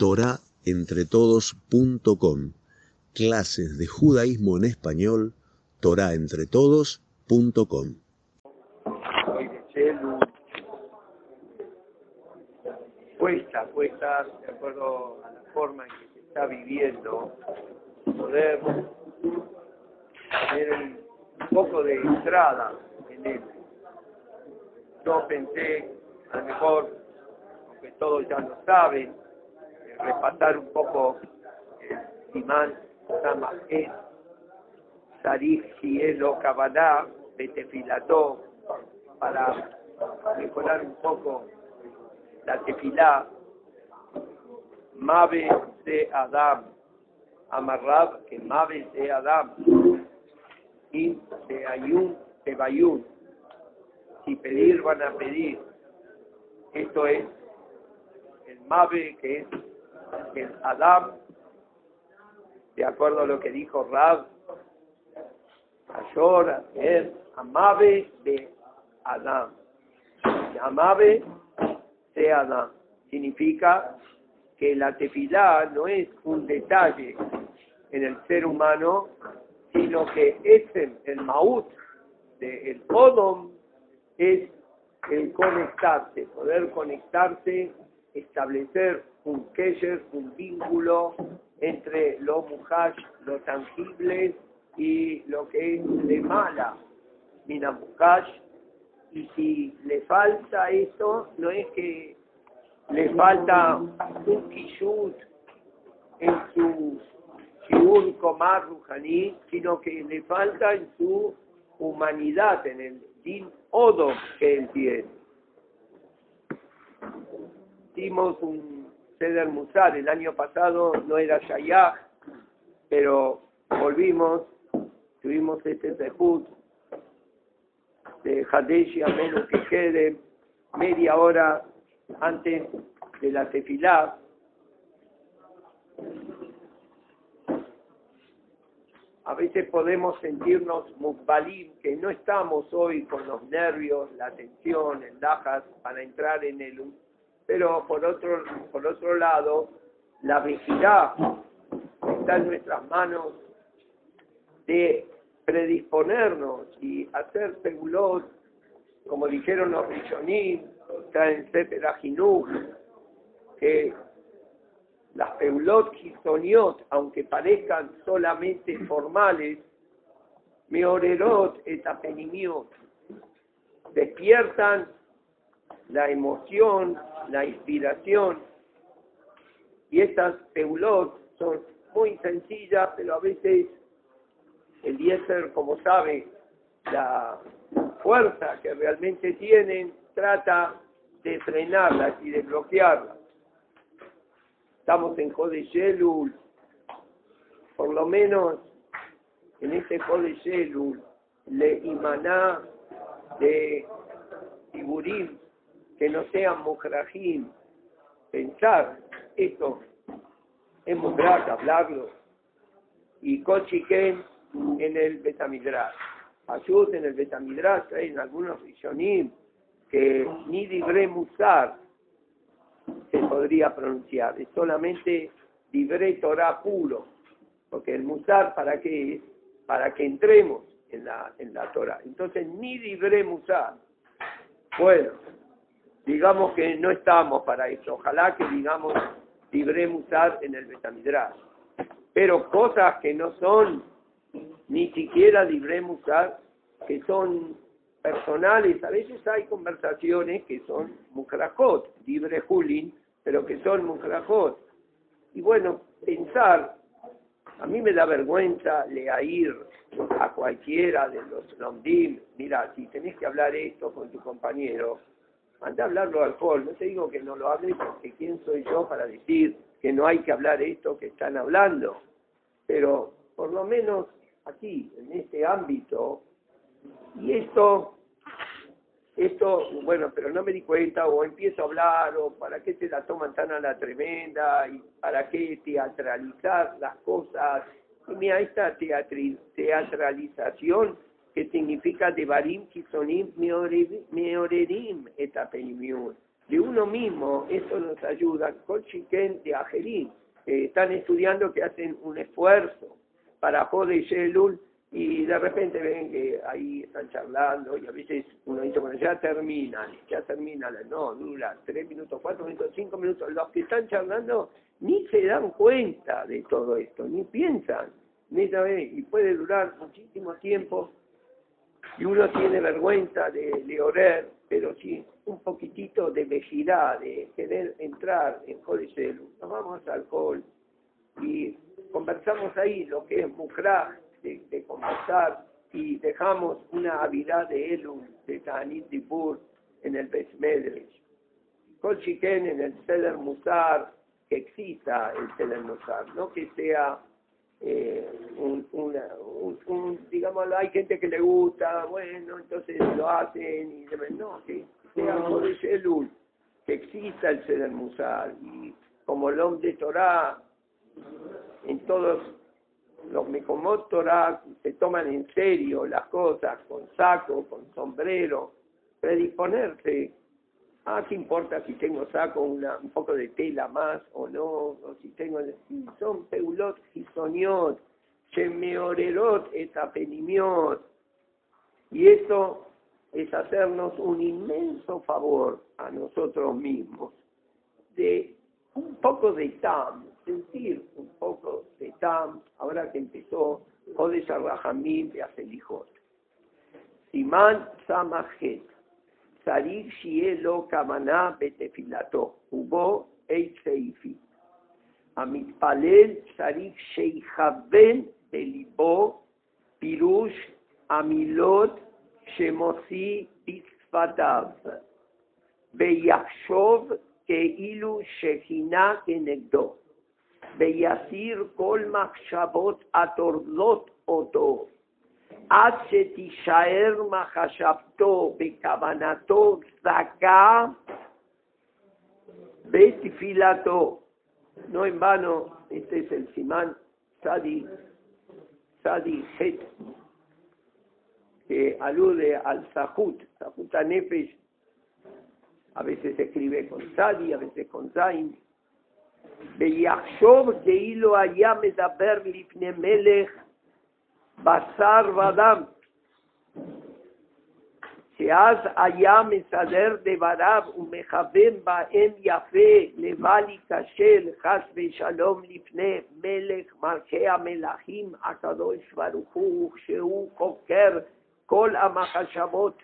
torahentretodos.com. Clases de judaísmo en español, torahentretodos.com. Cuesta, cuesta, de acuerdo a la forma en que se está viviendo, poder tener un poco de entrada en él. Yo pensé, a lo mejor, aunque todos ya lo saben, repasar un poco el Simán Samajet, Sarif Cielo Kabbalah, Betefilató, para mejorar un poco la tefilá, Mave de Adam, Amarrab, que Mave de Adam, y de Ayun, de Bayun. Si pedir, van a pedir. Esto es el Mave, que es el Adam, de acuerdo a lo que dijo Rab, Ayor, es Amave de Adam. Amave de Adam. Significa que la tefilá no es un detalle en el ser humano, sino que es el maut del Odom es el conectarse, poder conectarse, establecer un kesher, un vínculo entre lo muhash, lo tangible y lo que es de mala, mina muhash. Y si le falta eso, no es que le falta un kishut en su shiur komar sino que le falta en su humanidad, en el din odo que él tiene. Hicimos un Seder Musar. El año pasado no era Shayach, pero volvimos, tuvimos este Zehut de Hadeshi, a menos que quede media hora antes de la tefilá. A veces podemos sentirnos mukbalim, que no estamos hoy con los nervios, la tensión, el dajas para entrar en el pero por otro, por otro lado, la vigilidad está en nuestras manos de predisponernos y hacer segulot, como dijeron los Rishonim, está en Sefer que las peulot kisoniot, aunque parezcan solamente formales, meorerot et apenimiot, despiertan la emoción, la inspiración. Y estas peulot son muy sencillas, pero a veces el Diezer, como sabe, la fuerza que realmente tienen, trata de frenarlas y de bloquearlas. Estamos en Jode por lo menos en este Jode le imaná de Tiburim que no sean mukrajim, pensar esto es mukrak, hablarlo, y cochiquen en el Betamidrash. Ayud en el Betamidrash en algunos rishonim que ni libre musar se podría pronunciar, es solamente libre Torah puro, porque el musar para qué es? Para que entremos en la, en la Torah. Entonces ni libre musar. Bueno, digamos que no estamos para eso. Ojalá que digamos libremos usar en el Betamidrash. Pero cosas que no son ni siquiera libremos usar, que son personales. A veces hay conversaciones que son mukrajot, libre julin, pero que son mukrajot. Y bueno, pensar, a mí me da vergüenza leer a cualquiera de los lomdim, mira, si tenés que hablar esto con tu compañero, Anda a hablarlo al alcohol, no te digo que no lo hables porque quién soy yo para decir que no hay que hablar esto que están hablando, pero por lo menos aquí, en este ámbito, y esto, esto, bueno, pero no me di cuenta, o empiezo a hablar, o para qué te la toman tan a la tremenda, y para qué teatralizar las cosas, y mira, esta teatralización que significa Devarim Kisonim Meorerim Etapenimiut. de uno mismo, eso nos ayuda. Colchiquen de que están estudiando, que hacen un esfuerzo para poder Yelul, y de repente ven que ahí están charlando y a veces uno dice, bueno, ya terminan, ya terminan, no, dura tres minutos, cuatro minutos, cinco minutos. Los que están charlando ni se dan cuenta de todo esto, ni piensan, ni saben, y puede durar muchísimo tiempo y uno tiene vergüenza de, de orar, pero sí un poquitito de vejidad, de querer entrar en vamos al alcohol y conversamos ahí lo que es Mukra, de, conversar y dejamos una habilidad de Elul, de Tanit Dibur en el Besmedresh. Kol Chiken en el Seder Musar, que exista el Seder Musar, no que sea eh, un, una, un, digamos, hay gente que le gusta, bueno, entonces lo hacen, y no, que sea de Elul, que exista el Seder Musar, y como el hombre de Torah, en todos los Mekomot Torah se toman en serio las cosas, con saco, con sombrero, predisponerse. Ah, ¿qué importa si tengo saco una, un poco de tela más o no? O si tengo... son peulot soniot, shemeorerot etapenimiot. Y eso es hacernos un inmenso favor a nosotros mismos, de un poco de tam, sentir un poco de tam, ahora que empezó Jodesh Arrahamim de Aselijot. Simán Samajet, Sarif Shielo Kamaná Betefilato, Hubo Eit Seifi. המתפלל צריך שיכוון בליבו פירוש המילות שמוציא בשפתיו, ויחשוב כאילו שכינה כנגדו. ויסיר כל מחשבות הטורדות אותו, עד שתישאר מחשבתו בכוונתו זכה בתפילתו. No en vano, este es el simán Sadi, Sadi Het, que alude al Sahut, Sahut Nefesh, a veces se escribe con Sadi, a veces con Zain, ויחשוב כאילו היה מדבר לפני מלך בשר ודם, שאז היה מסדר דבריו ומכוון בהם יפה לבל ייכשל חס ושלום לפני מלך מלכי המלכים הקדוש ברוך הוא, כשהוא חוקר כל המחשבות.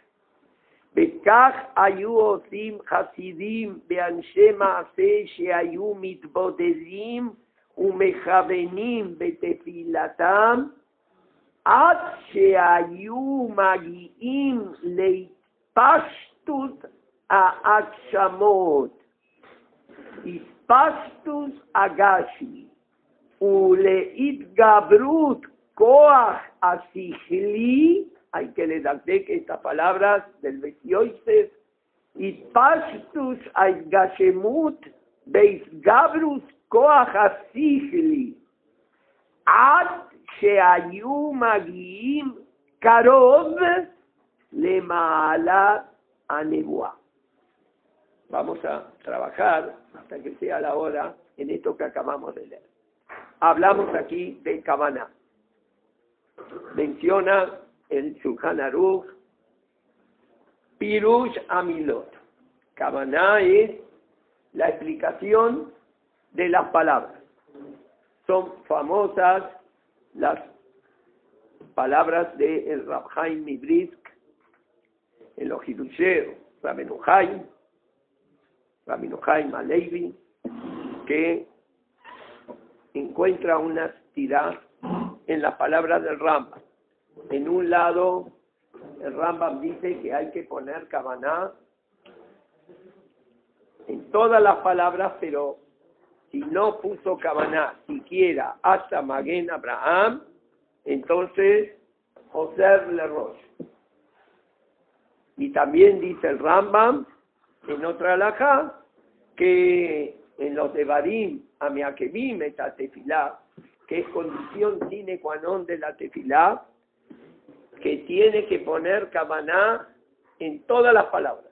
וכך היו עושים חסידים באנשי מעשה שהיו מתבודדים ומכוונים בתפילתם עד שהיו מגיעים להתפשטות ההגשמות, התפשטות הגשמי ולהתגברות כוח השכלי hay que le que estas palabras del Betioises, Ispashtus Aizgashemut Beis Gabrus Koach Asichli, Sheayu Magiim Karov Lemaalat Anebua. Vamos a trabajar hasta que sea la hora en esto que acabamos de leer. Hablamos aquí de Cabana. Menciona el Shulchan Aruch, Pirush Amilot. Kavaná es la explicación de las palabras. Son famosas las palabras de el Rabhaim Mibrisk, el Ojidusheo, Rabenu Haim, Rabenu Haim Alevi, que encuentra una tirada en las palabras del Rambam. En un lado, el Rambam dice que hay que poner Kavaná en todas las palabras, pero si no puso Kavaná siquiera hasta Maguen Abraham, entonces José Le Roche. Y también dice el Rambam, en otra alhaja, que en los de Barim, Amiakebim, tefilá, que es condición sine qua non de la tefilá, que tiene que poner Kamaná en todas las palabras.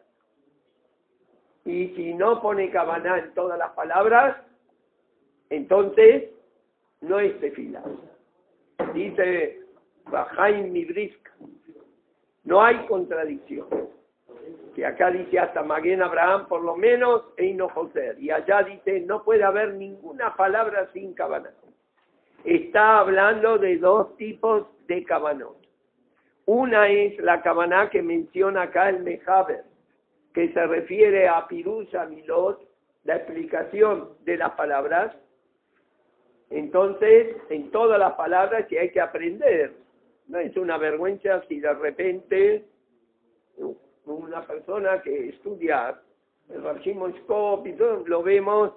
Y si no pone cabana en todas las palabras, entonces no es tefila. Dice Bajaim Mibrisk, no hay contradicción. Que acá dice hasta Maguen Abraham, por lo menos, Eino José. Y allá dice, no puede haber ninguna palabra sin cabana. Está hablando de dos tipos de cabanot. Una es la cabana que menciona acá el Mejaber, que se refiere a Pirusa Milot, la explicación de las palabras. Entonces, en todas las palabras que hay que aprender. No es una vergüenza si de repente una persona que estudia el Rashimon y todo, lo vemos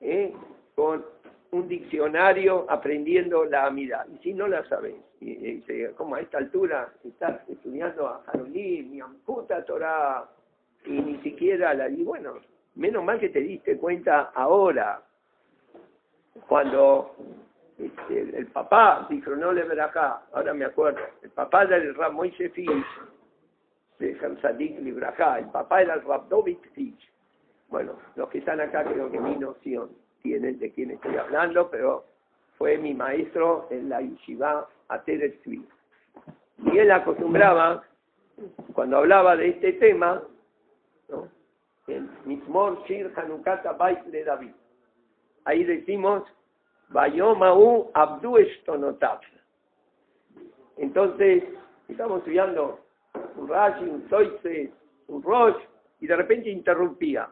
¿eh? con un diccionario aprendiendo la amidad. Y si no la sabes, y, como a esta altura estás estudiando a Jarolim, mi amputa Torah, y ni siquiera la... Y bueno, menos mal que te diste cuenta ahora, cuando este, el papá, dijo no le verá ahora me acuerdo, el papá del Rab Moishe Fish, de Hamzadik el papá era el Rab Fish. Bueno, los que están acá creo que mi noción tienen de quién estoy hablando, pero fue mi maestro en la yeshiva Ateret Y él acostumbraba, cuando hablaba de este tema, ¿no? en Mismor Shir Hanukata Bait de David. Ahí decimos Bayomau Abdu Estonotab. Entonces, estamos estudiando un Rashi, un Toitse, un Rosh, y de repente interrumpía.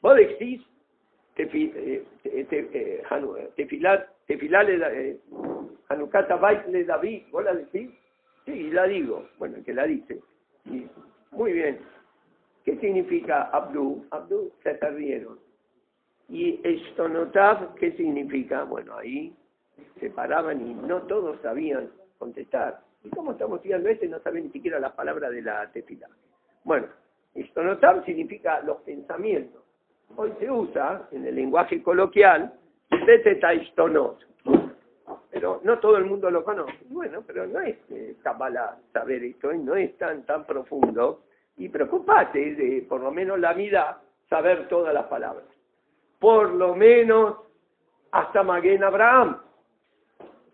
Vos decís, tefilale Hanukata Baitle David, ¿vos la decís? Sí, la digo. Bueno, que la dice. muy bien. ¿Qué significa Abdu? Abdu se perdieron. Y Estonotav, ¿qué significa? Bueno, ahí se paraban y no todos sabían contestar. ¿Y cómo estamos estudiando este? No saben ni siquiera la palabra de la tefila. Bueno, Estonotav significa los pensamientos. Hoy se usa en el lenguaje coloquial Tetetastonot. Pero no todo el mundo lo conoce. Bueno, pero no es eh, saber esto, no es tan, tan profundo. Y preocupate de, por lo menos la vida, saber todas las palabras por lo menos hasta Maguen Abraham.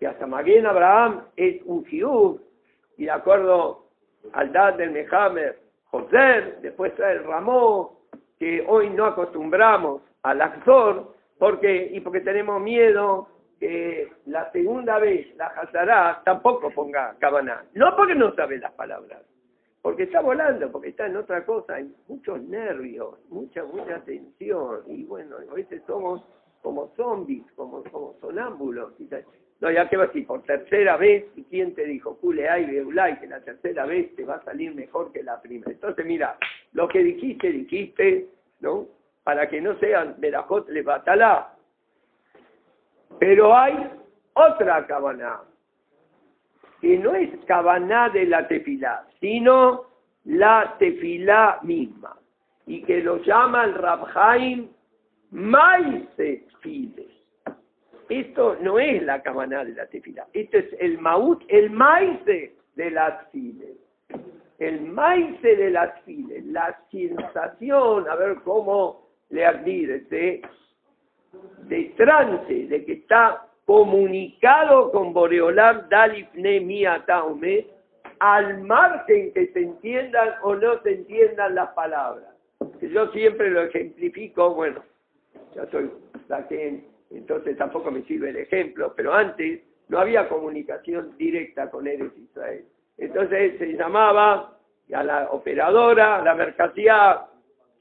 Que hasta Maguen Abraham es un fiú, y de acuerdo al dad del Mehamer, José, después el Ramó, que hoy no acostumbramos al Axor, porque, y porque tenemos miedo que la segunda vez la Hazará tampoco ponga cabana. No porque no sabe las palabras, porque está volando, porque está en otra cosa, hay muchos nervios, mucha, mucha tensión, y bueno, a veces somos como zombies, como, sonámbulos. No, ya que va así, por tercera vez, ¿y quién te dijo? Kule ay, que la tercera vez te va a salir mejor que la primera. Entonces, mira, lo que dijiste, dijiste, ¿no? Para que no sean Berajot le batalá. Pero hay otra cabana, que no es cabaná de la tefilá, sino la tefilá misma, y que lo llama el Files. Esto no es la cabaná de la tefilá, esto es el maut, el maise de las files. El maise de las files, la sensación, a ver cómo le admire, de, de trance, de que está comunicado con Boreolam Dalifne Taume, al margen que se entiendan o no se entiendan las palabras. Yo siempre lo ejemplifico, bueno, ya soy que entonces tampoco me sirve el ejemplo, pero antes no había comunicación directa con Eres Israel. Entonces se llamaba a la operadora, a la mercancía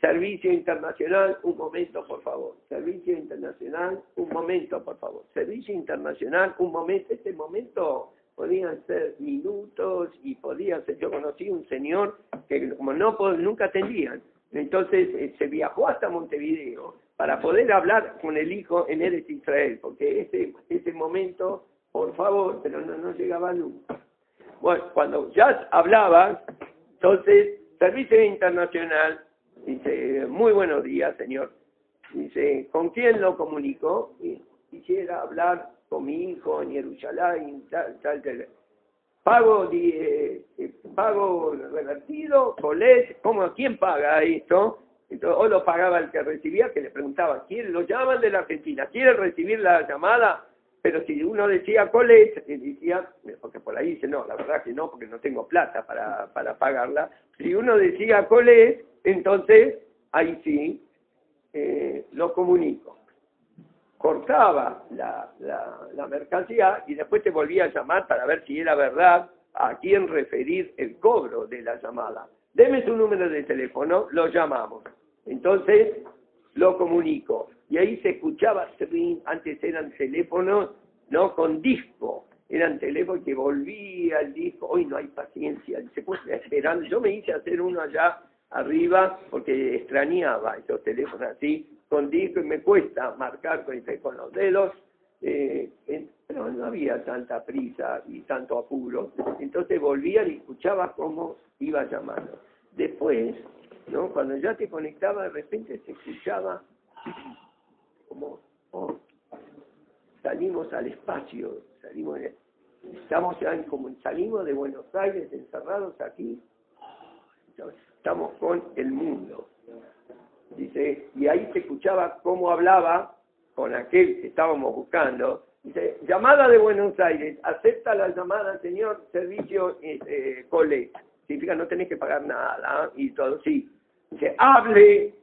Servicio internacional, un momento, por favor. Servicio internacional, un momento, por favor. Servicio internacional, un momento. Este momento podían ser minutos y podía ser. Yo conocí un señor que como no nunca atendían, entonces eh, se viajó hasta Montevideo para poder hablar con el hijo en Eres Israel, porque ese, ese momento, por favor, pero no, no llegaba nunca. Bueno, cuando ya hablaba, entonces, Servicio Internacional, Dice, muy buenos días, señor. Dice, ¿con quién lo comunicó? quisiera hablar con mi hijo en Jerusalén, tal, tal, tal. Pago, eh, pago revertido, colet, ¿cómo, ¿quién paga esto? Entonces, o lo pagaba el que recibía, que le preguntaba, ¿quién lo llaman de la Argentina? ¿Quiere recibir la llamada? Pero si uno decía Colet, decía, porque por ahí dice, no, la verdad que no, porque no tengo plata para, para pagarla. Si uno decía Colet, entonces ahí sí eh, lo comunico. Cortaba la, la, la mercancía y después te volvía a llamar para ver si era verdad a quién referir el cobro de la llamada. Deme su número de teléfono, lo llamamos. Entonces lo comunico. Y ahí se escuchaba, antes eran teléfonos, no con disco, eran teléfonos que volvía el disco, hoy no hay paciencia, se puede esperando. Yo me hice hacer uno allá arriba porque extrañaba esos teléfonos así, con disco, y me cuesta marcar con los dedos, eh, pero no había tanta prisa y tanto apuro. Entonces volvía y escuchaba cómo iba llamando. Después, ¿no? cuando ya te conectaba, de repente se escuchaba como, oh, salimos al espacio, salimos, estamos ya como salimos de Buenos Aires encerrados aquí, estamos con el mundo. Dice, y ahí se escuchaba cómo hablaba con aquel que estábamos buscando. Dice, llamada de Buenos Aires, acepta la llamada, señor, servicio eh, cole. Significa no tenés que pagar nada y todo, sí. Dice, hable.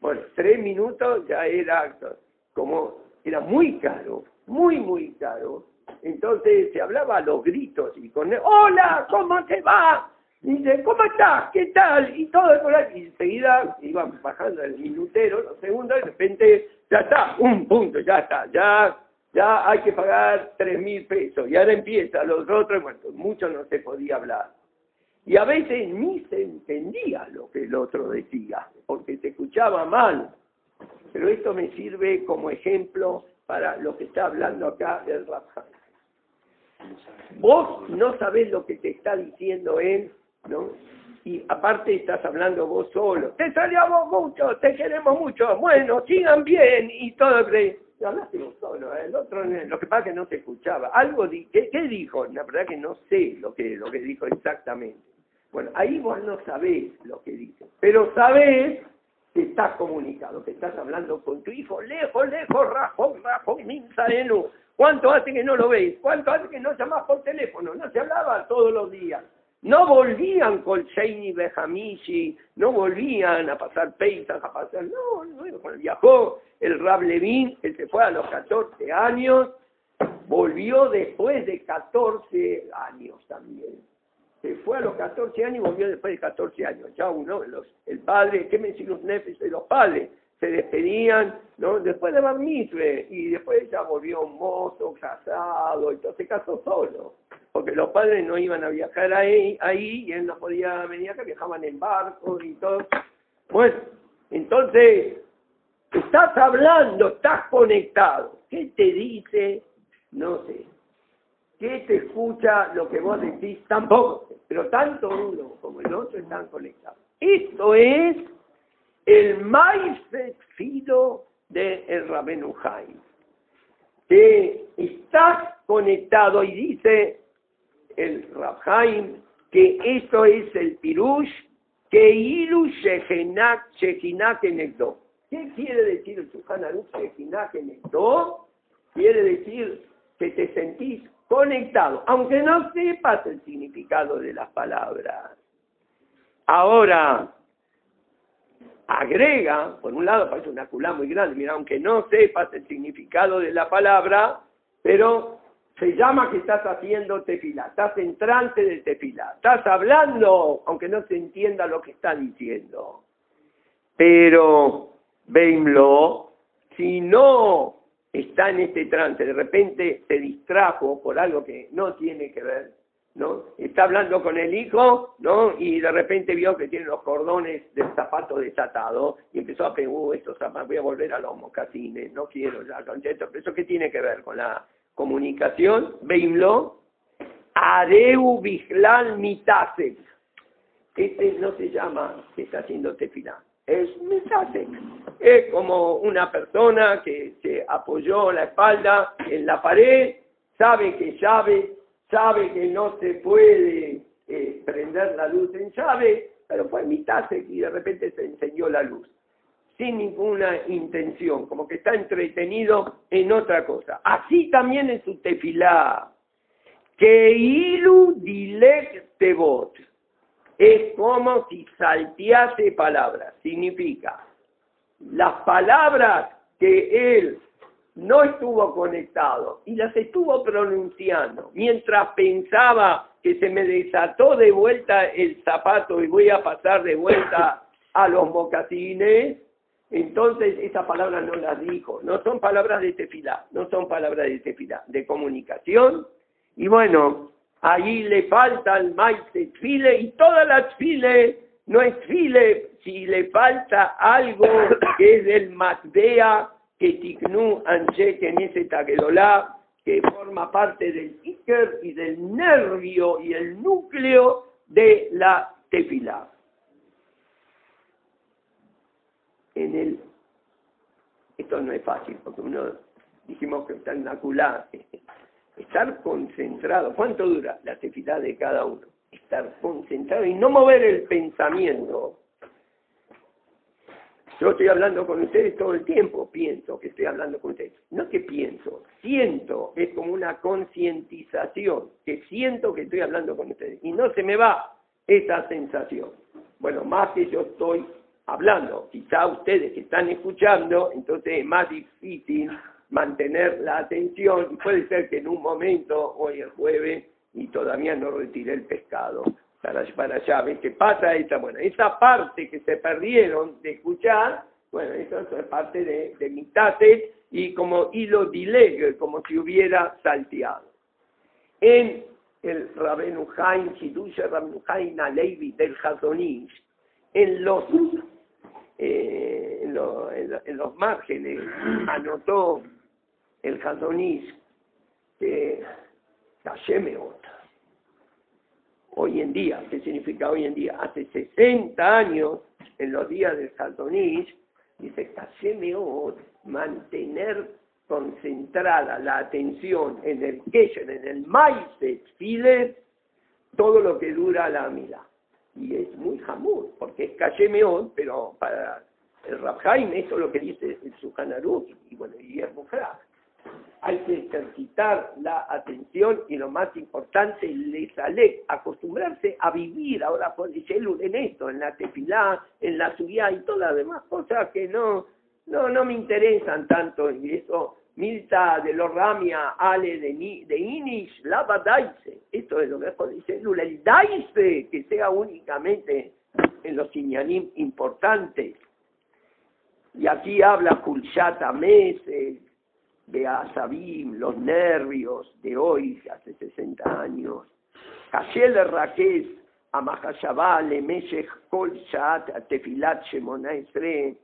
Bueno, tres minutos ya era como, era muy caro, muy, muy caro. Entonces se hablaba a los gritos y con, hola, ¿cómo te va? Dice, ¿cómo estás? ¿Qué tal? Y todo por ahí. Y enseguida iba bajando el minutero, los segundos, y de repente, ya está, un punto, ya está, ya, ya hay que pagar tres mil pesos. Y ahora empieza los otros, bueno, mucho no se podía hablar. Y a veces ni se entendía lo que el otro decía, porque se escuchaba mal. Pero esto me sirve como ejemplo para lo que está hablando acá el Rabjan. Vos no sabés lo que te está diciendo él ¿no? Y aparte estás hablando vos solo. Te salíamos mucho, te queremos mucho. Bueno, sigan bien y todo. Hablaste vos solo, ¿eh? el otro, lo que pasa es que no te escuchaba. Algo, di ¿qué, ¿qué, dijo? La verdad que no sé lo que, lo que dijo exactamente. Bueno, ahí vos no sabés lo que dice, pero sabés que estás comunicado, que estás hablando con tu hijo, lejos, lejos, rajón, rajón, minzaenu. ¿Cuánto hace que no lo veis? ¿Cuánto hace que no llamás por teléfono? No se hablaba todos los días. No volvían con Sheini Behamishi, no volvían a pasar peisas, a pasar, no, no, cuando viajó el Rab Levin, él se fue a los 14 años, volvió después de 14 años también. Se fue a los 14 años y volvió después de 14 años. Ya uno, los, el padre, ¿qué me los nefes de los padres? Se despedían, ¿no? Después de Bar y después ya volvió mozo, casado, entonces casó solo porque los padres no iban a viajar ahí, ahí y él no podía venir acá, viajaban en barco y todo. Bueno, entonces, estás hablando, estás conectado. ¿Qué te dice? No sé. ¿Qué te escucha lo que vos decís? Tampoco. Pero tanto uno como el otro están conectados. Esto es el maíz fido de el Rabenu Jaim. Que estás conectado y dice el Rabhaim que esto es el pirush que ilu shehinak enegdo. ¿Qué quiere decir el Shulchan Aruch shehinak enegdo? Quiere decir que te sentís conectado, aunque no sepas el significado de las palabras. Ahora, agrega, por un lado parece una culá muy grande, mira, aunque no sepas el significado de la palabra, pero se llama que estás haciendo tefilá, estás en trance de tefilá, estás hablando, aunque no se entienda lo que está diciendo. Pero, veimlo, si no está en este trance, de repente se distrajo por algo que no tiene que ver, ¿no? Está hablando con el hijo, ¿no? Y de repente vio que tiene los cordones del zapato desatado y empezó a pensar, uh, estos zapatos, voy a volver a los mocasines, no quiero ya, concepto. ¿Pero eso qué tiene que ver con la comunicación, veimlo, Areu Biglal Mitasek. Este no se llama que está haciendo tefilá, es Mitasek. Es como una persona que se apoyó la espalda en la pared, sabe que llave, sabe que no se puede eh, prender la luz en llave, pero fue Mitasek y de repente se enseñó la luz. Sin ninguna intención, como que está entretenido en otra cosa. Así también en su tefilá. Que ilu dilek. Es como si saltease palabras. Significa, las palabras que él no estuvo conectado y las estuvo pronunciando mientras pensaba que se me desató de vuelta el zapato y voy a pasar de vuelta a los mocasines, entonces esa palabra no las dijo, no son palabras de tefilá, no son palabras de tefilá, de comunicación, y bueno, ahí le falta el maíz file y todas las file no es file si le falta algo que es del matbea que tiknu anche en ese taguedolá que forma parte del Iker y del nervio y el núcleo de la tefilá. En el, esto no es fácil, porque uno dijimos que está en la culá, estar concentrado, ¿cuánto dura la tefilá de cada uno? Estar concentrado y no mover el pensamiento yo estoy hablando con ustedes todo el tiempo, pienso que estoy hablando con ustedes. No que pienso, siento, es como una concientización, que siento que estoy hablando con ustedes. Y no se me va esa sensación. Bueno, más que yo estoy hablando, quizá ustedes que están escuchando, entonces es más difícil mantener la atención y puede ser que en un momento, hoy es jueves, y todavía no retiré el pescado para, para allá, ¿ves? ¿Qué pasa esa, bueno, esa parte que se perdieron de escuchar, bueno, eso es parte de, de mi y como hilo como si hubiera salteado. En el Rabenu Haim, Hidush Rabenu Haim Alevi del Hazonish, en los, eh, en, los márgenes anotó el Hazonish que hoy en día. ¿Qué significa hoy en día? Hace 60 años, en los días del Saltonish, dice Kashemeot, mantener concentrada la atención en el Kesher, en el maíz File, todo lo que dura la amida. Y es muy jamur, porque es Kashemeot, pero para el Rabhaim eso es lo que dice el Suhanaruk, y bueno, y es Mufra hay que ejercitar la atención y lo más importante, le sale acostumbrarse a vivir ahora por en esto, en la tefilá, en la subida y todas las demás cosas que no, no, no me interesan tanto y eso Milta de los Ramia, Ale de, de Inish, Lava Daise. Esto es lo que dice Lula. El Daise, que sea únicamente en los Inyanim importantes. Y aquí habla Kulshata Meses, de Asabim, los nervios de hoy, hace 60 años. Kashel Raquez, le Meshech Kol Shat, Tefilat Shemona Esre,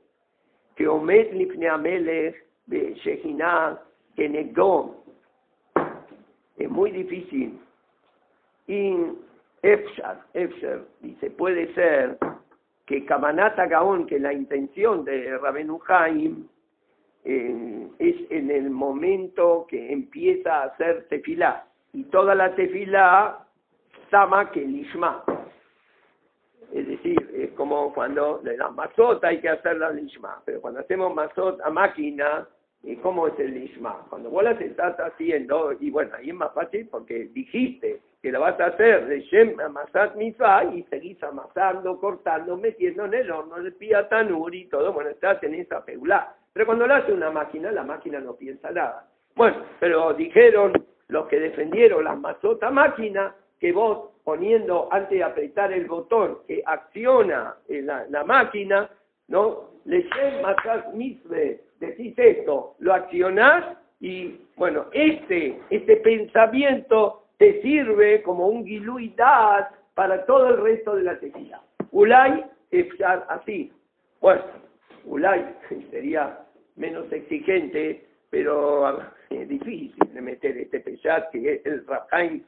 Lifne Amelech, Shejina, que negó. Es muy difícil. Y Efshar, Efshar, dice, puede ser que Kamanata Gaon, que la intención de Rabenu Haim, es en el momento que empieza a hacer tefilá. Y toda la tefilá sama que lishma. Es decir, es como cuando de la mazota hay que hacer la lishma, pero cuando hacemos mazot a máquina, ¿cómo es el lishma? Cuando vos las estás haciendo, y bueno, ahí es más fácil porque dijiste que lo vas a hacer de Shem Amasat y seguís amasando, cortando, metiendo en el horno, el piatanur y todo, bueno, estás en esa peulá. Pero cuando lo hace una máquina, la máquina no piensa nada. Bueno, pero dijeron los que defendieron la mazota máquina que vos poniendo antes de apretar el botón que acciona la, la máquina, ¿no? Le Masat Mitzvah, decís esto, lo accionás y bueno, este, este pensamiento te sirve como un giluidad para todo el resto de la tequila. Ulay, así. Bueno, Ulay sería menos exigente, pero es difícil de meter este pesar que el Rabhaim,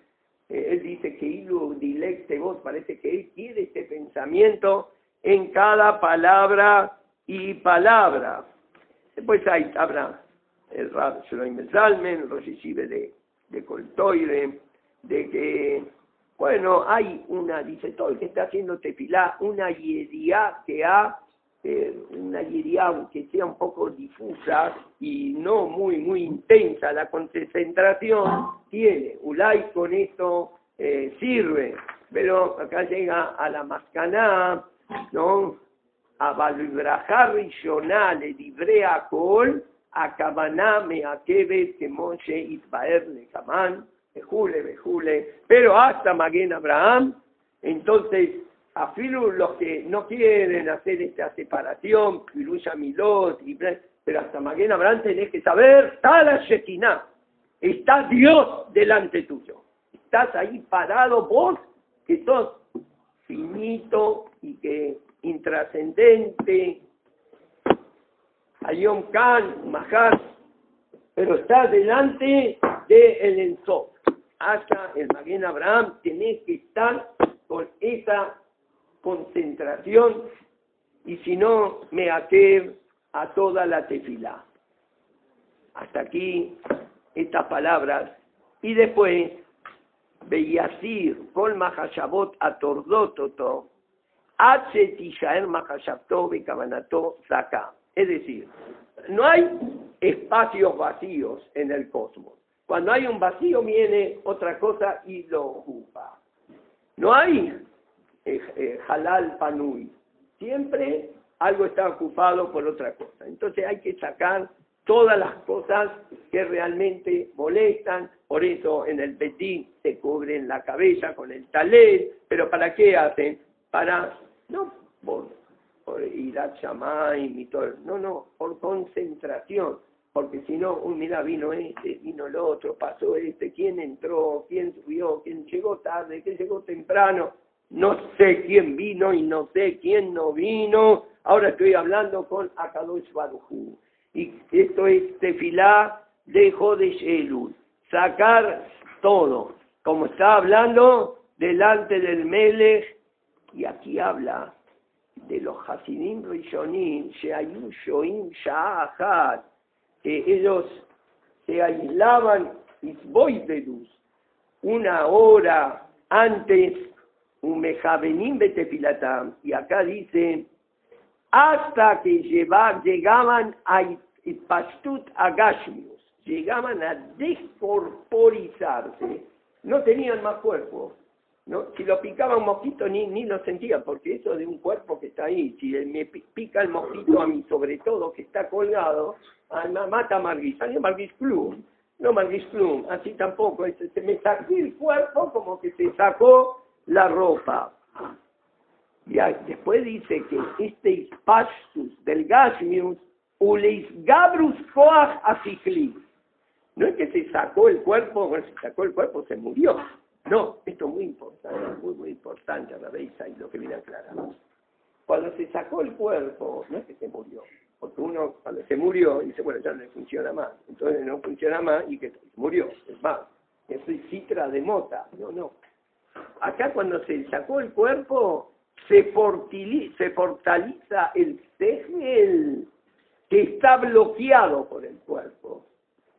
eh, él dice que Ilu dilecte vos, parece que él quiere este pensamiento en cada palabra y palabra. Después hay, habrá el Rab Shloim Zalmen, el Rosh de, de Coltoire, de que, bueno, hay una, dice todo el que está haciendo tefilá, una yedía que ha eh, una yiriam que sea un poco difusa y no muy, muy intensa la concentración, tiene. Ulay con esto eh, sirve, pero acá llega a la mascaná, ¿no? A Balbrajar Rishonal, Librea Col, a Kabaná, Meakebet, Kemonche, Itbaer, Lekamán, Bejule, Bejule, pero hasta Maguen Abraham, entonces afirmo los que no quieren hacer esta separación, Piruya Milot, pero hasta Maguen Abraham tenés que saber, está la está Dios delante tuyo, estás ahí parado vos, que sos finito y que intrascendente, Ayom Khan, Mahar, pero está delante de el Enzo. Hasta el Maguen Abraham tenés que estar con esa concentración y si no, me até a toda la tefila. Hasta aquí estas palabras. Y después, Beyasir, Kol Mahashabot Atordototo, Es decir, no hay espacios vacíos en el cosmos. Cuando hay un vacío viene otra cosa y lo ocupa. No hay eh, eh, halal panui. Siempre algo está ocupado por otra cosa. Entonces hay que sacar todas las cosas que realmente molestan. Por eso en el petit se cubren la cabeza con el talet. Pero ¿para qué hacen? Para, no por por ir a y todo. No, no, por concentración. Porque si no, un mira, vino este, vino el otro, pasó este, quién entró, quién subió, quién llegó tarde, quién llegó temprano. No sé quién vino y no sé quién no vino. Ahora estoy hablando con Akadosh Barujú. Y esto es tefilá de Jodesh. Sacar todo. Como está hablando delante del Melech. Y aquí habla de los Hasidim Rishonim, Sheayu Shoim que ellos se aislaban Isboidedus una hora antes, un Mejabenim Betefilatam, y acá dice, hasta que llegaban a Pastut Agashmius, llegaban a descorporizarse, no tenían más cuerpo, ¿no? Si lo picaba un mosquito ni, ni lo sentía, porque eso de un cuerpo que está ahí, si me pica el mosquito a mí, sobre todo que está colgado, mata a Margis, a Margis Plum, no Margis Plum, así tampoco, se me sacó el cuerpo como que se sacó la ropa. Y después dice que este pastus del Gashmius, uleis gabrus koach asikli. No es que se sacó el cuerpo, bueno, se sacó el cuerpo, se murió. No, esto es muy importante, muy, muy importante, la veis ahí lo que viene a aclarar. Cuando se sacó el cuerpo, no es que se murió, porque uno cuando se murió dice, bueno, ya no funciona más, entonces no funciona más y que murió, es más, eso es citra de mota, no, no. Acá cuando se sacó el cuerpo, se, se fortaliza el segel que está bloqueado por el cuerpo.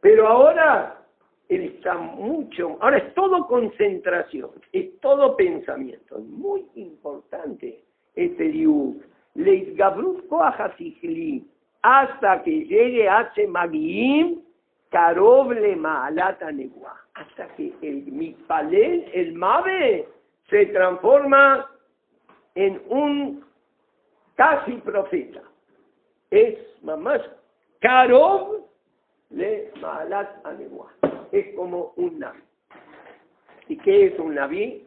Pero ahora está mucho, ahora es todo concentración, es todo pensamiento, muy importante este diu. Leis gabruzko hasta que llegue H Magiim, Karoble Maalata Negua, hasta que el Mipalel, el Mabe, se transforma en un casi profeta. Es mamás Karob le Maalat Anegua es como un naví. ¿Y qué es un naví?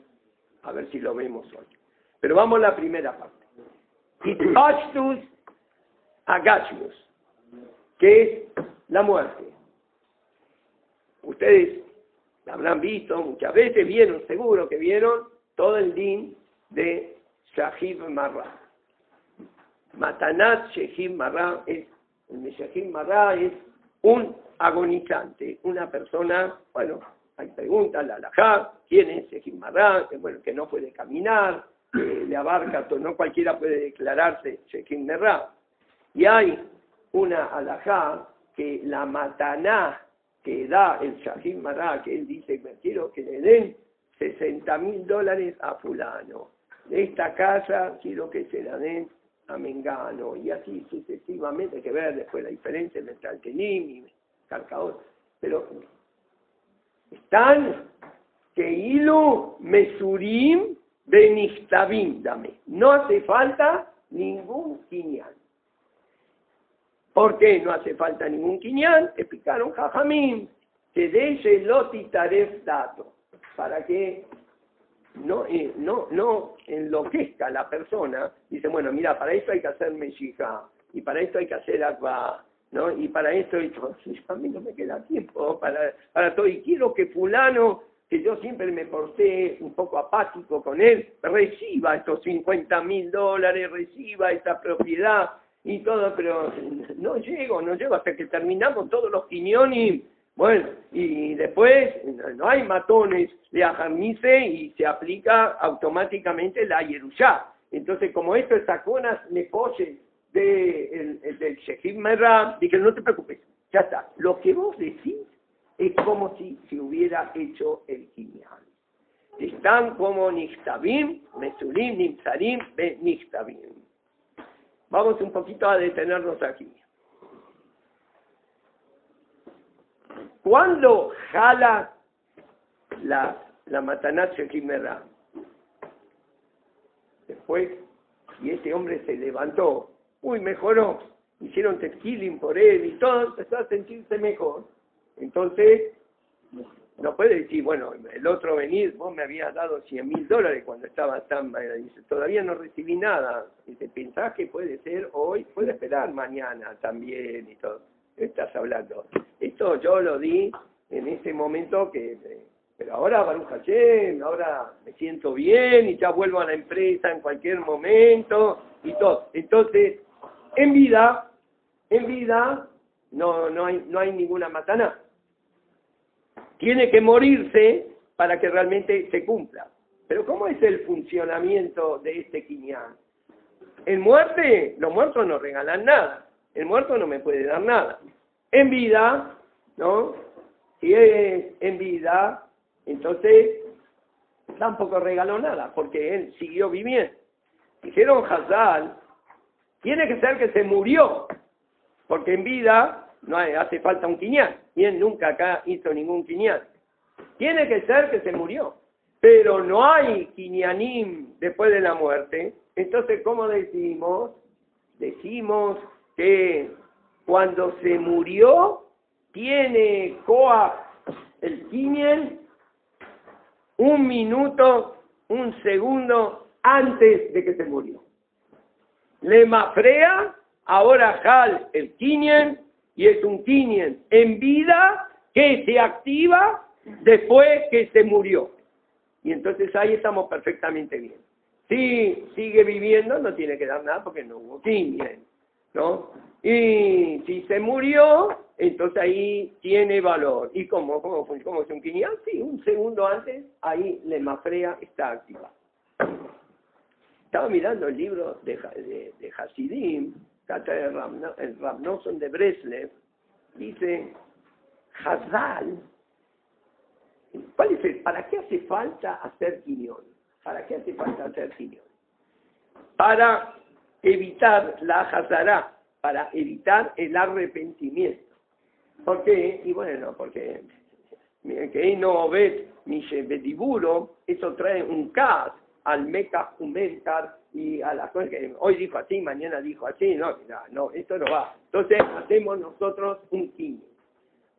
A ver si lo vemos hoy. Pero vamos a la primera parte. Itpashtus agashmus, que es la muerte. Ustedes habrán visto muchas veces, vieron, seguro que vieron, todo el din de Shahib Marra. Matanat Shahib Marra es, el Shahib Marra es un agonizante, una persona, bueno, hay preguntas, la alajá, quién es Ejim que, bueno, que no puede caminar, que le abarca, no cualquiera puede declararse Shejim Merá. Y hay una alajá que la mataná que da el Shahim Mará, que él dice, me quiero que le den 60 mil dólares a fulano. De esta casa quiero que se la den a Mengano, y así sucesivamente, que ver después la diferencia entre Alkenim y Carcaot, pero están que Ilu Mesurim Benichtabim, dame. No hace falta ningún quinián. ¿Por qué no hace falta ningún quinián? Explicaron Jajamín, que de Loti Taref Dato, para que no, eh, no, no enloquezca la persona. Dice, bueno, mira, para esto hay que hacer Meshija, y para esto hay que hacer Akba, ¿no? Y para esto, y a mí no me queda tiempo para, para todo, y quiero que fulano que yo siempre me porté un poco apático con él, reciba estos 50 mil dólares, reciba esta propiedad y todo, pero no llego, no llego hasta que terminamos todos los quiñones, bueno, y después no hay matones de ajarnice y se aplica automáticamente la Yerusha. Entonces, como esto es saconas nepoches de, el, del Shechim Merab, dije, no te preocupes, ya está. Lo que vos decís es como si se hubiera hecho el Kinyan. Están como Nixtabim, Mesulim, Nimsarim, Be Nixtabim. Vamos un poquito a detenernos aquí. ¿Cuándo jala la, la Matanat Shekimera? Después, y este hombre se levantó, uy, mejoró, hicieron tequilín por él y todo, empezó a sentirse mejor. Entonces, no puede decir, bueno, el otro venir, vos me habías dado 100 mil dólares cuando estaba tan mal. Dice, todavía no recibí nada. Dice, pensás que puede ser hoy, puede esperar mañana también y todo. ¿Qué estás hablando? Esto yo lo di en ese momento que, pero ahora Baruch Hashem, ahora me siento bien y ya vuelvo a la empresa en cualquier momento y todo. Entonces, en vida, en vida, no, no hay, no hay ninguna matana tiene que morirse para que realmente se cumpla. Pero ¿cómo es el funcionamiento de este quiñán? En muerte, los muertos no regalan nada. El muerto no me puede dar nada. En vida, ¿no? Si es en vida, entonces tampoco regaló nada, porque él siguió viviendo. Dijeron Hazal, tiene que ser que se murió, porque en vida no hace falta un quiñán. Y él nunca acá hizo ningún quiñán. Tiene que ser que se murió. Pero no hay quiñanim después de la muerte. Entonces, ¿cómo decimos? Decimos que cuando se murió, tiene coa el quiñán un minuto, un segundo antes de que se murió. Le mafrea, ahora jal el quiñán y es un quinien en vida que se activa después que se murió. Y entonces ahí estamos perfectamente bien. Si sigue viviendo, no tiene que dar nada porque no hubo quinien, ¿no? Y si se murió, entonces ahí tiene valor. ¿Y cómo, cómo, cómo es un quinián? Sí, un segundo antes, ahí la mafrea está activa. Estaba mirando el libro de, de, de Hasidim, el Ramnoson de Breslev, dice, Hazal, ¿cuál es el, ¿para qué hace falta hacer quinión? ¿Para qué hace falta hacer quinión? Para evitar la Hazará, para evitar el arrepentimiento. ¿Por qué? Y bueno, porque que no ve mi eso trae un cas al meca Humentar y a las cosas que hoy dijo así, mañana dijo así, no, no, esto no va. Entonces hacemos nosotros un quinien.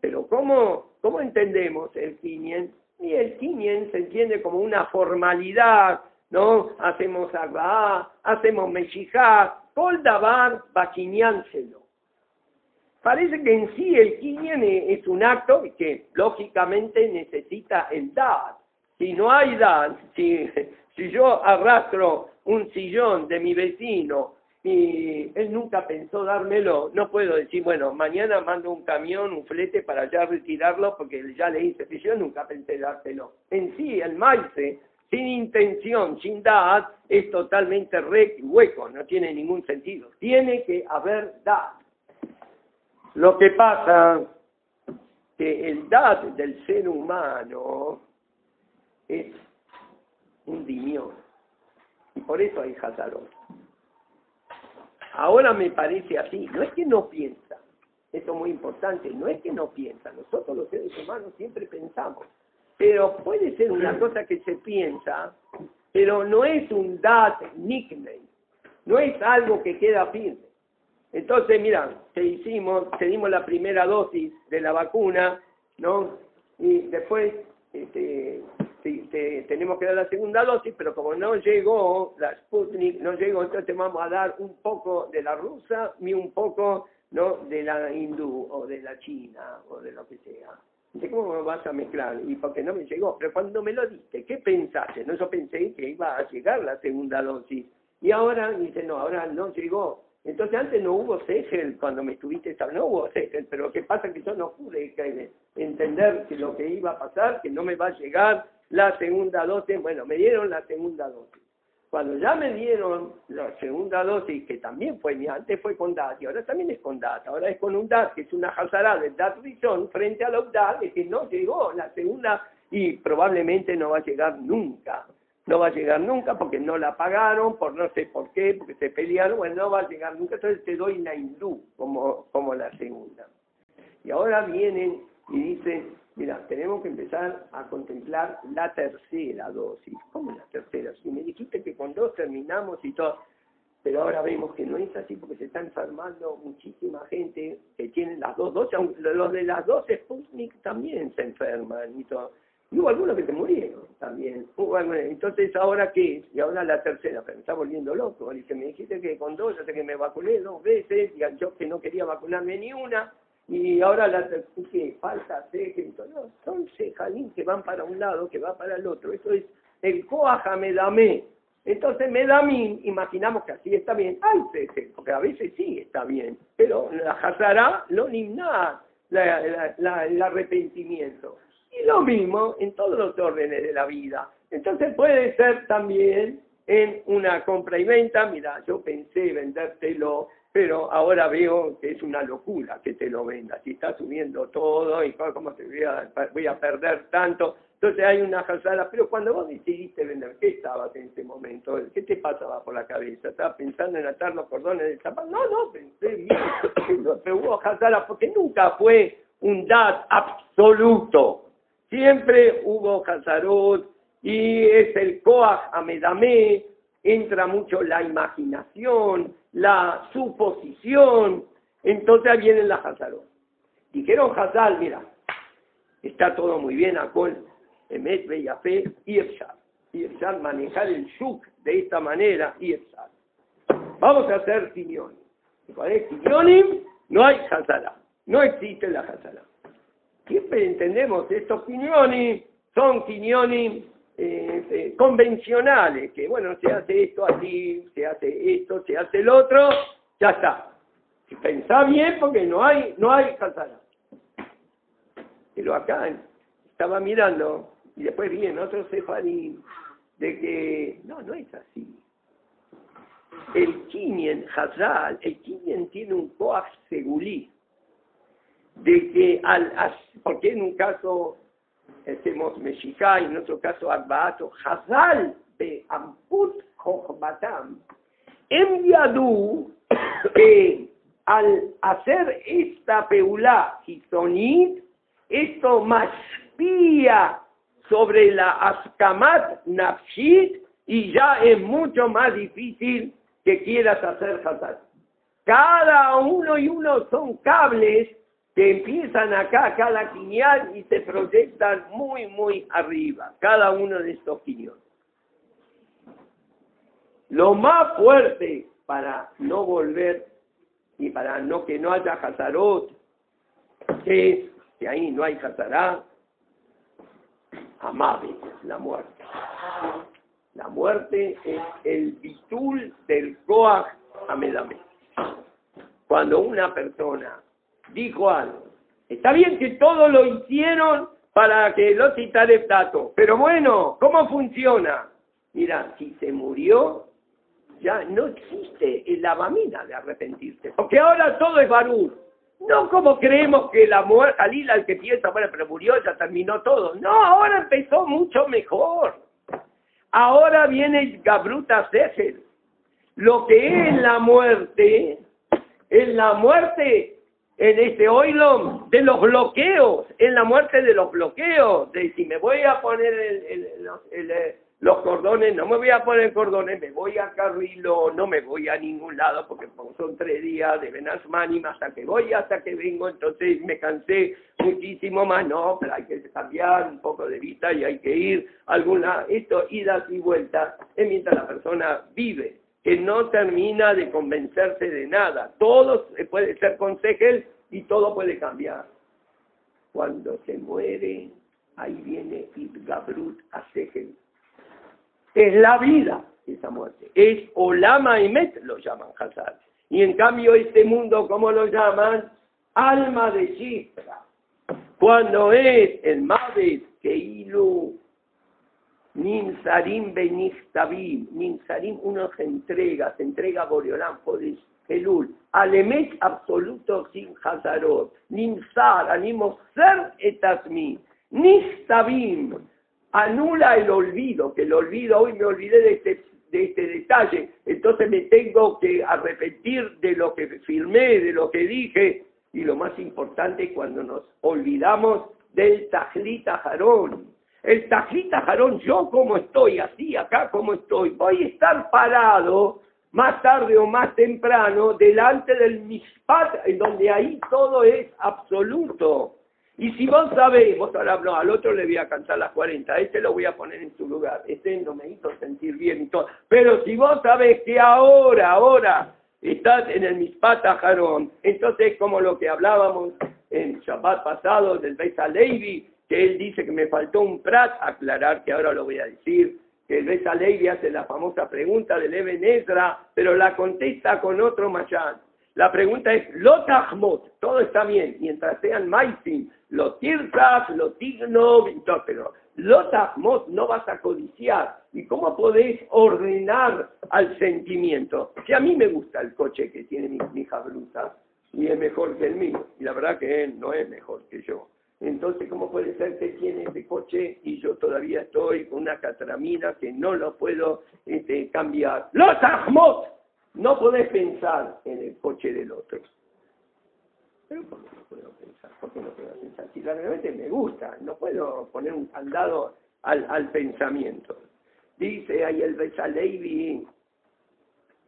Pero ¿cómo, cómo entendemos el quinien? Y el quinien se entiende como una formalidad, ¿no? Hacemos agua, hacemos mexijá, coldabar, vaquiñánselo. Parece que en sí el quinien es un acto que lógicamente necesita el dad. Si no hay dad, si si yo arrastro un sillón de mi vecino y él nunca pensó dármelo, no puedo decir, bueno, mañana mando un camión, un flete para ya retirarlo porque ya le hice, si yo nunca pensé dárselo. En sí, el maíz, sin intención, sin dad, es totalmente hueco, no tiene ningún sentido. Tiene que haber dad. Lo que pasa que el dad del ser humano es un dimión. Y por eso hay Hazarot. ahora me parece así. No es que no piensa, esto es muy importante, no es que no piensa, nosotros los seres humanos siempre pensamos, pero puede ser una cosa que se piensa, pero no es un dat nickname, no es algo que queda firme. Entonces, mira, te hicimos, te dimos la primera dosis de la vacuna, ¿no? Y después este, tenemos que dar la segunda dosis, pero como no llegó la Sputnik, no llegó, entonces te vamos a dar un poco de la rusa y un poco ¿no? de la hindú o de la china o de lo que sea. Dice, ¿cómo vas a mezclar? Y porque no me llegó. Pero cuando me lo diste, ¿qué pensaste? No, yo pensé que iba a llegar la segunda dosis. Y ahora, dice, no, ahora no llegó. Entonces antes no hubo Segel cuando me estuviste, no hubo Segel, pero lo que pasa es que yo no pude entender que lo que iba a pasar, que no me va a llegar la segunda dosis. Bueno, me dieron la segunda dosis. Cuando ya me dieron la segunda dosis, que también fue, antes fue con DAT y ahora también es con DAT, ahora es con un DAT, que es una hazara de DAT Rison frente a los DAT, que no llegó la segunda y probablemente no va a llegar nunca. No va a llegar nunca porque no la pagaron, por no sé por qué, porque se pelearon, bueno, no va a llegar nunca, entonces te doy la hindú como, como la segunda. Y ahora vienen y dicen, Mira, tenemos que empezar a contemplar la tercera dosis. ¿Cómo la tercera? Si me dijiste que con dos terminamos y todo, pero ahora vemos que no es así porque se está enfermando muchísima gente que tiene las dos dosis, los de las dos Sputnik también se enferman y todo. Y hubo algunos que se murieron también. entonces, ¿ahora qué Y ahora la tercera, pero me está volviendo loco. Me dijiste que con dos, sé que me vacuné dos veces, y yo que no quería vacunarme ni una, y ahora la que falta ceja, no, son cejalín que van para un lado, que va para el otro. Eso es el coaja medamé. Entonces medamín, imaginamos que así está bien. Ceje, porque a veces sí está bien, pero la hazara lo nimna, el arrepentimiento. Y lo mismo en todos los órdenes de la vida. Entonces puede ser también en una compra y venta, mira, yo pensé vendértelo pero ahora veo que es una locura que te lo venda. Si está subiendo todo y cómo te voy a, perder tanto. Entonces hay una jazada, pero cuando vos decidiste vender, ¿qué estabas en ese momento? ¿Qué te pasaba por la cabeza? ¿Estabas pensando en atar los cordones del zapato? No, no, pensé bien, pero hubo jazada porque nunca fue un DAT absoluto. Siempre hubo jazarot y es el Koach Amedamé, entra mucho la imaginación, la suposición, entonces vienen las Hazarot. Dijeron Hazal, mira, está todo muy bien, Acol, Emet, Beyafé, Irshad. Irshad, manejar el Shuk de esta manera, Irshad. Vamos a hacer Kinyonim. ¿Cuál es No hay Hazara, no existe la Hazara. Siempre entendemos, estos Kinyonim son Kinyonim eh, eh, convencionales, que bueno, se hace esto así, se hace esto, se hace el otro, ya está. Pensá bien porque no hay, no hay calzada. Pero acá estaba mirando y después vi en otro sefarí de que no, no es así. El Kinyen Hazal, el Kinyen tiene un coax segulí, de que al, porque en un caso hacemos Meshika, y en otro caso Arbaato, Hazal de Amput Jochbatam, en Yadu, que al hacer esta peulá Hizonit, esto pía sobre la Askamat Nafshit y ya es mucho más difícil que quieras hacer Hazal. Cada uno y uno son cables que empiezan acá, cada quiñal, y se proyectan muy, muy arriba, cada uno de estos quiñones. Lo más fuerte para no volver y para no que no haya Hazarot, que es que ahí no hay Hazará, amable, la muerte. La muerte es el bitul del Koach Amedame. Cuando una persona dijo algo. Está bien que todo lo hicieron para que lo citara dato, pero bueno, ¿cómo funciona? Mira, si se murió, ya no existe la lavamina de arrepentirse, porque ahora todo es barú. No como creemos que la muerte, Alila el que piensa, bueno, pero murió, ya terminó todo. No, ahora empezó mucho mejor. Ahora viene Gabruta Sefer. lo que es la muerte, es la muerte en este oilom de los bloqueos, en la muerte de los bloqueos, de si me voy a poner el, el, eh, los cordones, no me voy a poner cordones, me voy a Carrilo, no me voy a ningún lado porque son tres días de Benasmanim hasta que voy, hasta que vengo, entonces me cansé muchísimo más, no, pero hay que cambiar un poco de vista y hay que ir alguna, esto, idas y vueltas, es mientras la persona vive, que no termina de convencerse de nada, todo puede ser consejel y todo puede cambiar. Cuando se muere, ahí viene Gabrut a Segel es la vida esa muerte. Es Olama Emet, lo llaman Hazar. Y en cambio este mundo, ¿cómo lo llaman? Alma de Shifra. Cuando es el Mavet, Keilu, Ninsarim Beniftabim, Ninsarim uno se entrega, se entrega a Boreolán, Elul, Alemet absoluto sin Hazarot, Ninsar, animo ser etasmi, Nistabim, anula el olvido, que el olvido, hoy me olvidé de este, de este detalle, entonces me tengo que arrepentir de lo que firmé, de lo que dije, y lo más importante cuando nos olvidamos del tajlita jarón. El tajlita jarón, yo como estoy, así acá como estoy, voy a estar parado más tarde o más temprano delante del mispat, en donde ahí todo es absoluto. Y si vos sabés, vos ahora no, al otro le voy a cantar las 40, a este lo voy a poner en su lugar, este no me hizo sentir bien y todo. Pero si vos sabés que ahora, ahora estás en el Mispata Jarón, entonces como lo que hablábamos en Shabbat pasado del Besa Levi, que él dice que me faltó un prat, aclarar que ahora lo voy a decir, que el Levi hace la famosa pregunta del Eben pero la contesta con otro Mayán. La pregunta es, lo todo está bien, mientras sean maisim, lo tirzas, lo tigno, pero lo no vas a codiciar. ¿Y cómo podés ordenar al sentimiento? Si a mí me gusta el coche que tiene mi, hija Bruta, y es mejor que el mío, y la verdad que él no es mejor que yo. Entonces, ¿cómo puede ser que tiene ese coche y yo todavía estoy con una catramina que no lo puedo este, cambiar? ¡Los no podés pensar en el coche del otro. Pero ¿por qué no puedo pensar? ¿Por qué no puedo pensar? Si realmente me gusta, no puedo poner un candado al, al pensamiento. Dice ahí el Besalevi,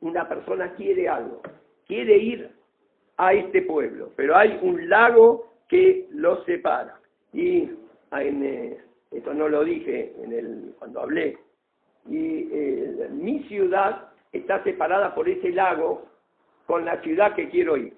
una persona quiere algo, quiere ir a este pueblo, pero hay un lago que lo separa. Y en, eh, esto no lo dije en el, cuando hablé, y eh, mi ciudad está separada por ese lago con la ciudad que quiero ir.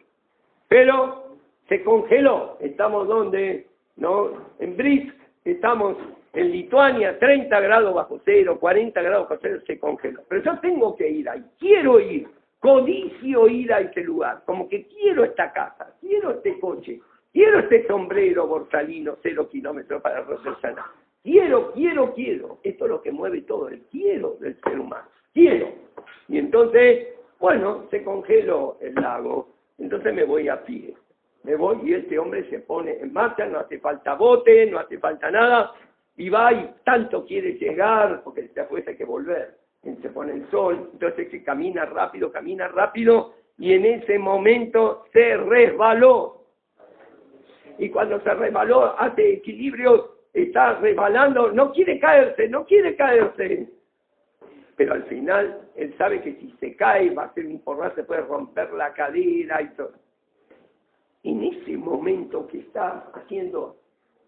Pero se congeló. Estamos donde, ¿no? En Brisk, estamos en Lituania, 30 grados bajo cero, 40 grados bajo cero, se congeló. Pero yo tengo que ir ahí, quiero ir, codicio ir a ese lugar, como que quiero esta casa, quiero este coche, quiero este sombrero borsalino, cero kilómetros para Rosana. Quiero, quiero, quiero. Esto es lo que mueve todo, el quiero del ser humano. Quiero. Y entonces, bueno, se congeló el lago, entonces me voy a pie. Me voy y este hombre se pone en marcha, no hace falta bote, no hace falta nada, y va y tanto quiere llegar, porque después hay que volver. Se pone el sol, entonces se camina rápido, camina rápido, y en ese momento se resbaló. Y cuando se resbaló, hace equilibrio, está resbalando, no quiere caerse, no quiere caerse pero al final él sabe que si se cae va a ser un porrazo, se puede romper la cadera y todo. En ese momento que está haciendo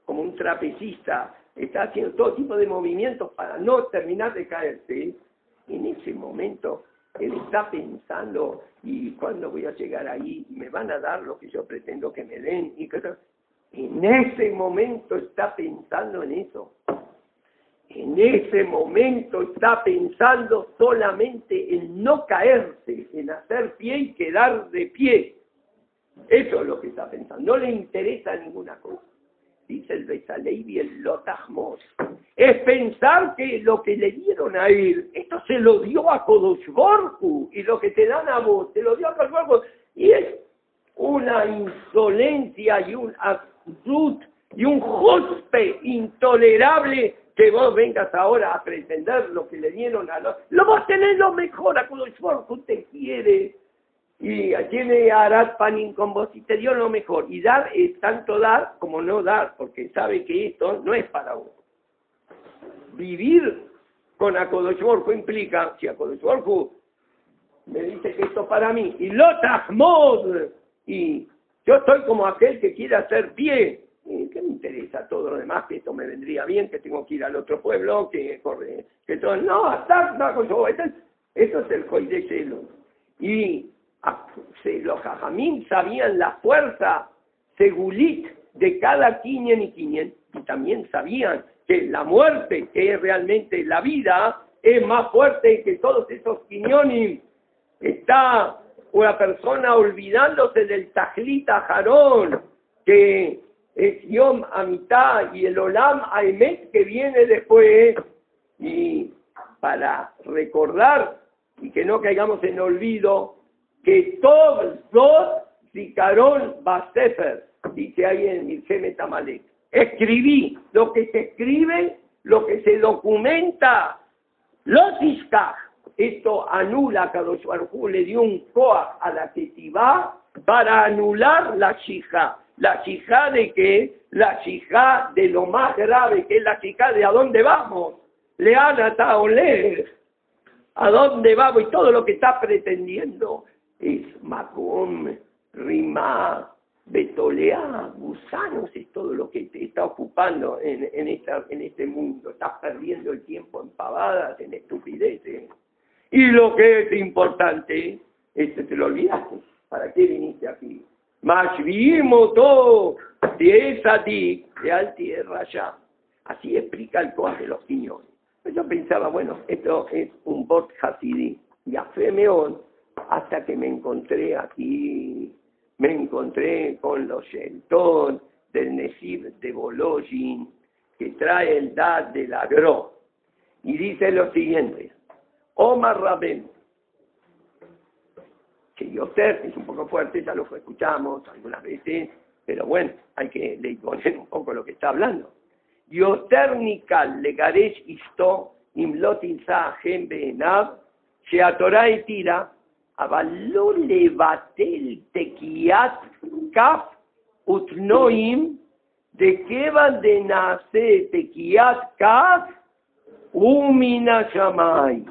como un trapecista, está haciendo todo tipo de movimientos para no terminar de caerse, en ese momento él está pensando, ¿y cuándo voy a llegar ahí? ¿Me van a dar lo que yo pretendo que me den? Y en ese momento está pensando en eso en ese momento está pensando solamente en no caerse, en hacer pie y quedar de pie. Eso es lo que está pensando. No le interesa ninguna cosa. Dice el Besaleibi, el Lotahmos. Es pensar que lo que le dieron a él, esto se lo dio a Kodosh y lo que te dan a vos, te lo dio a Kodosh Y es una insolencia y un absurd y un jospe intolerable que vos vengas ahora a pretender lo que le dieron a los... Lo vos tenés lo mejor, a cuando usted quiere. Y tiene Arad Panin con vos y te dio lo mejor. Y dar es tanto dar como no dar, porque sabe que esto no es para vos. Vivir con Akodosh implica, si Akodosh me dice que esto para mí, y lo y yo estoy como aquel que quiere hacer pie, ¿qué me interesa todo lo demás? Que esto me vendría bien, que tengo que ir al otro pueblo, que corre, que todo, no, hasta, esto es, esto es el Cielo. Y ah, los jajamín sabían la fuerza segulit de cada quinien y quinien, y también sabían que la muerte, que es realmente la vida, es más fuerte que todos esos quiñones. Está una persona olvidándose del tajlita jarón, que es Yom Amitá y el Olam Aimet que viene después, y para recordar y que no caigamos en olvido, que todos dos Zikaron Basefer, dice ahí en Mirceme Tamalek. Escribí lo que se escribe, lo que se documenta, los Iskaj. Esto anula, Kadosh Baruj le dio un coa a la Ketivá para anular la Shija. La Shija de qué? La Shija de lo más grave, que es la Shija de a dónde vamos. Leana oler. ¿A dónde vamos? Y todo lo que está pretendiendo es Macom, Rimá, Betolea, gusanos, es todo lo que te está ocupando en, en, esta, en este mundo. Estás perdiendo el tiempo en pavadas, en estupideces. Y lo que es importante, este te lo olvidaste. ¿Para qué viniste aquí? Todo de esa ti, de al tierra ya. Así explica el coaje de los quiñones. Yo pensaba, bueno, esto es un bot hasidi, y a Femeón, hasta que me encontré aquí me encontré con los Shelton del Nesib de Bolojin, que trae el Dad del Agro. Y dice lo siguiente, Omar Rabén. Que Yosef es un poco fuerte, ya lo escuchamos algunas veces, pero bueno, hay que poner un poco lo que está hablando. Yosef Nikal Legaresh Isto Imlot Insa Benav Sheatorá y Tira Avaló Levatel Tequiat Kaf Utnoim de qué van de nacer Tequiat Kaf Umina Shamay.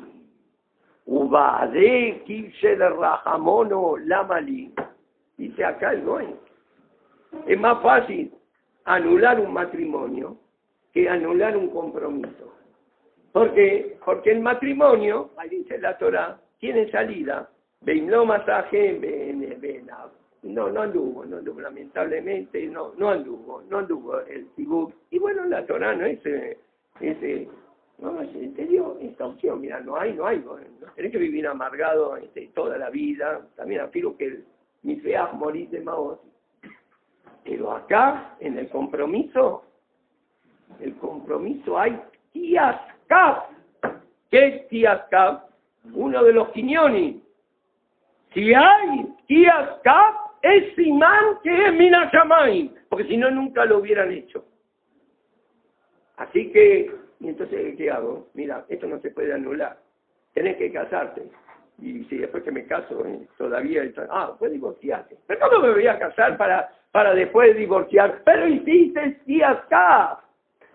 Ubade Kishel Rajamono Lamali. Dice acá el Goen. Es más fácil anular un matrimonio que anular un compromiso. porque? Porque el matrimonio, ahí dice la Torah, tiene salida. Veimlo masaje, venab. Ah. No, no anduvo, no anduvo, lamentablemente, no, no anduvo, no anduvo el tibú. Y bueno, la Torah no es, eh, es eh, no, te dio esta opción, mira, no hay, no hay, no tenés que vivir amargado este, toda la vida, también afirmo que el, mi feaj morir de Maot. Pero acá, en el compromiso, el compromiso hay Tiascap. ¿Qué es Tiascap? Uno de los quiñones si hay tías es Simán que es Minashamay, porque si no, nunca lo hubieran hecho. Así que, y entonces, ¿qué hago? Mira, esto no se puede anular. Tenés que casarte. Y si después que me caso, eh, todavía, ah, pues divorciarte. Pero ¿cómo me voy a casar para, para después divorciar? Pero hiciste tías Cap.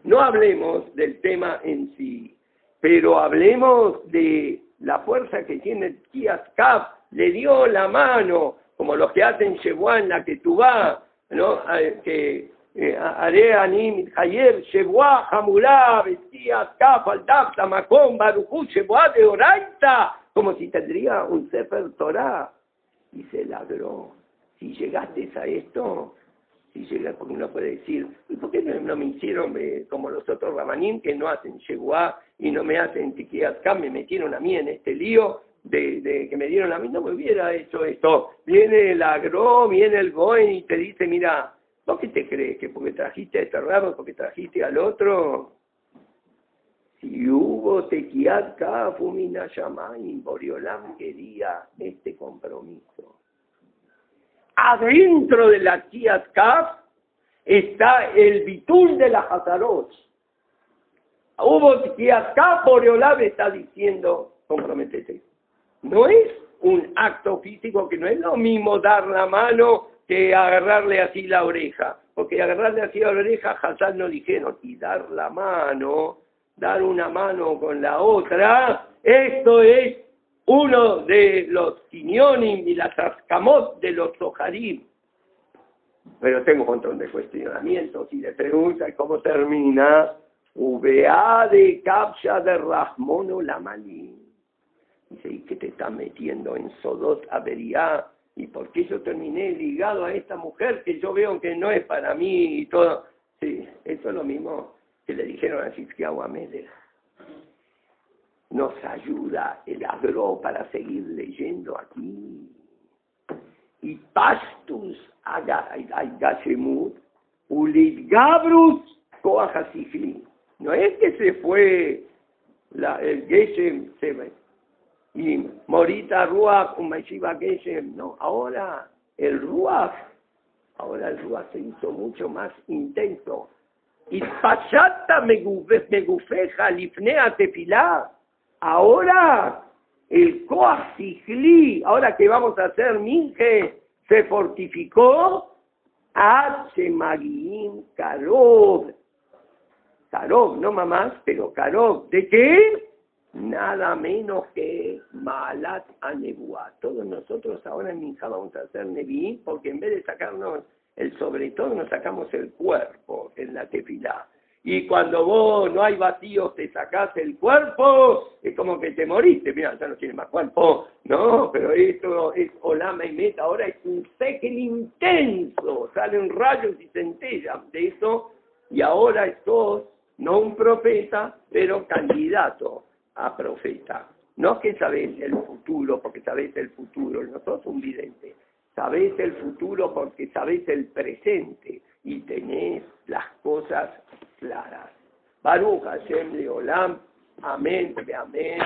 No hablemos del tema en sí, pero hablemos de la fuerza que tiene Cap le dio la mano, como los que hacen Shebuá en la que tú vas, ¿no? que eh, haré anim ayer Shebuá, Hamulá, vestía Kafal, Dafta, Macón, Barujú, Shebuá de Oraita, como si tendría un Sefer Torah. Y se ladró. Si llegaste a esto, si llegas, porque uno puede decir, ¿y por qué no, me hicieron eh, como los otros Rabanim que no hacen Shebuá y no me hacen Tikiat me metieron a mí en este lío? de, que me dieron a mí, no me hubiera hecho esto. Viene el agro, viene el goen y te dice, mira, ¿vos qué te crees? ¿Que porque trajiste a este rabo, porque trajiste al otro? Si hubo tequiat fumina y Boriolam quería este compromiso. Adentro de la Kiat está el bitul de la Hazarot. Hubo que acá Boreolab está diciendo, comprometete. No es un acto físico que no es lo mismo dar la mano que agarrarle así la oreja. Porque agarrarle así la oreja, Hassan no dijeron, y dar la mano, dar una mano con la otra, esto es uno de los quinionim y las ascamot de los sojarim. Pero tengo un montón de cuestionamientos y de preguntas. ¿Cómo termina? VA de captcha de Rahmono Lamani. Dice, ¿y qué te está metiendo en Sodot Avería? ¿Y por qué yo terminé ligado a esta mujer que yo veo que no es para mí y todo? Sí, eso es lo mismo que le dijeron a Cisquiahu Méndez nos ayuda el agro para seguir leyendo aquí. Y pastus agashemut gabrus koachasifli. No es que se fue la, el Geshem se, y Morita Ruach, un Geshem, no, ahora el Ruach, ahora el Ruach se hizo mucho más intenso. Y Pachata me gufeja lifnea tefilá Ahora el Coasigli, ahora que vamos a hacer Minje, se fortificó H. Magin Karov. Karov, no mamás, pero Karov. ¿De qué? Nada menos que Malat Anebua. Todos nosotros ahora en Minja vamos a hacer Nevi, porque en vez de sacarnos el sobre todo, nos sacamos el cuerpo en la tefilá. Y cuando vos no hay vacío, te sacás el cuerpo, es como que te moriste. Mira, ya no tiene más cuerpo. No, pero esto es Olama y Meta. Ahora es un sequel intenso. Salen rayos y centellas de eso. Y ahora sos no un profeta, pero candidato a profeta. No que sabés el futuro porque sabés el futuro, no sos un vidente. Sabés el futuro porque sabés el presente y tenés las cosas claras. Baruch Hashem Leolam. Amén, amén.